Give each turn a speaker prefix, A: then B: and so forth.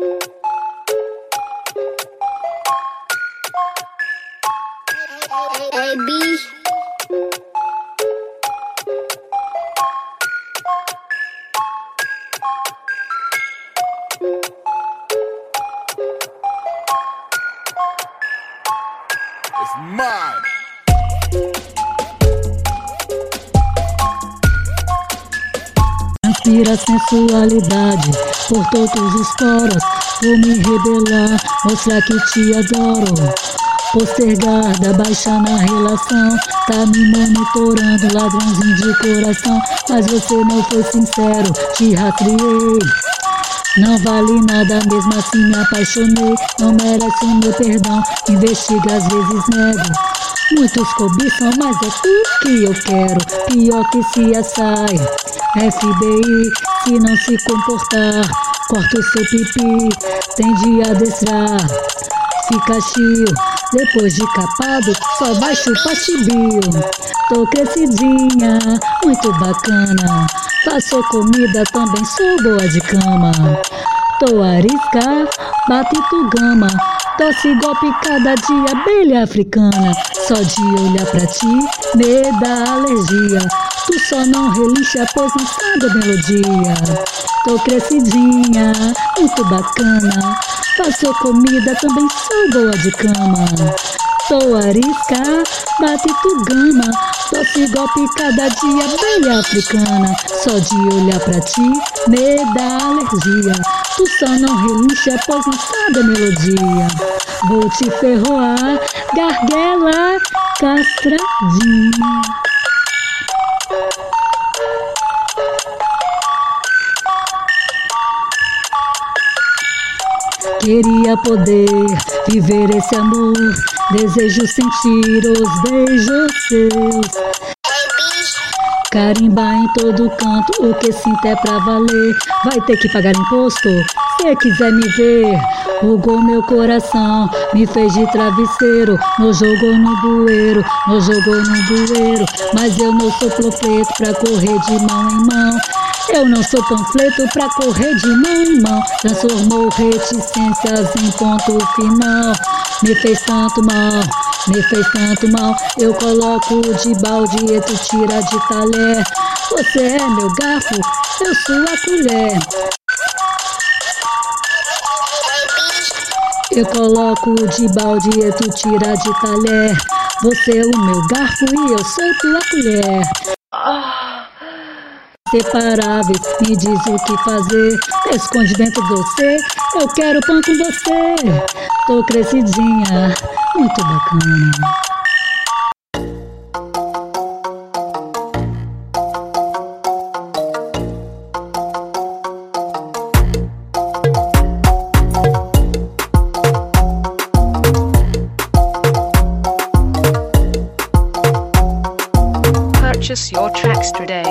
A: É hey, B. It's A Inspira sensualidade por todos os poros. Vou me rebelar, mostrar que te adoro. Postergada, baixa na relação. Tá me monitorando, ladrãozinho de coração. Mas você não foi sincero, te rastreei. Não vale nada, mesmo assim me apaixonei. Não merece o meu perdão, investiga às vezes nego. Muitos cobiçam, mas é tu que eu quero. Pior que se assai. FBI, se não se comportar, corta o seu pipi. Tem de adestrar, fica chio. Depois de capado, só vai chupar chibio. Tô crescidinha, muito bacana. Faço comida, também sou boa de cama. Tô arisca, bate tu gama. Tosse golpe cada dia, abelha africana. Só de olhar pra ti, me dá alergia. Tu só não relincha, pois não sabe a melodia. Tô crescidinha, muito bacana. Faço comida, também sou boa de cama. Tô arisca, bate tu gama. Doce golpe cada dia, abelha africana. Só de olhar pra ti, me dá alergia. Tu só não relincha, pois não sabe a melodia. Vou te ferroar, garguela, castradinha. Queria poder viver esse amor, desejo sentir os beijos seus. Carimbar em todo canto, o que sinto é pra valer. Vai ter que pagar imposto, se quiser me ver. Rugou meu coração, me fez de travesseiro. Nos jogou no bueiro, nos jogou no bueiro. Mas eu não sou profeto pra correr de mão em mão. Eu não sou panfleto pra correr de mão em mão. Transformou reticências em ponto final. Me fez tanto mal, me fez tanto mal. Eu coloco de balde e tu tira de talher. Você é meu garfo, eu sou a colher. Eu coloco de balde e tu tira de talher. Você é o meu garfo e eu sou tua colher. Separáveis, me diz o que fazer. Esconde dentro de você, eu quero pão com você. Tô crescidinha, muito bacana.
B: Purchase your tracks today.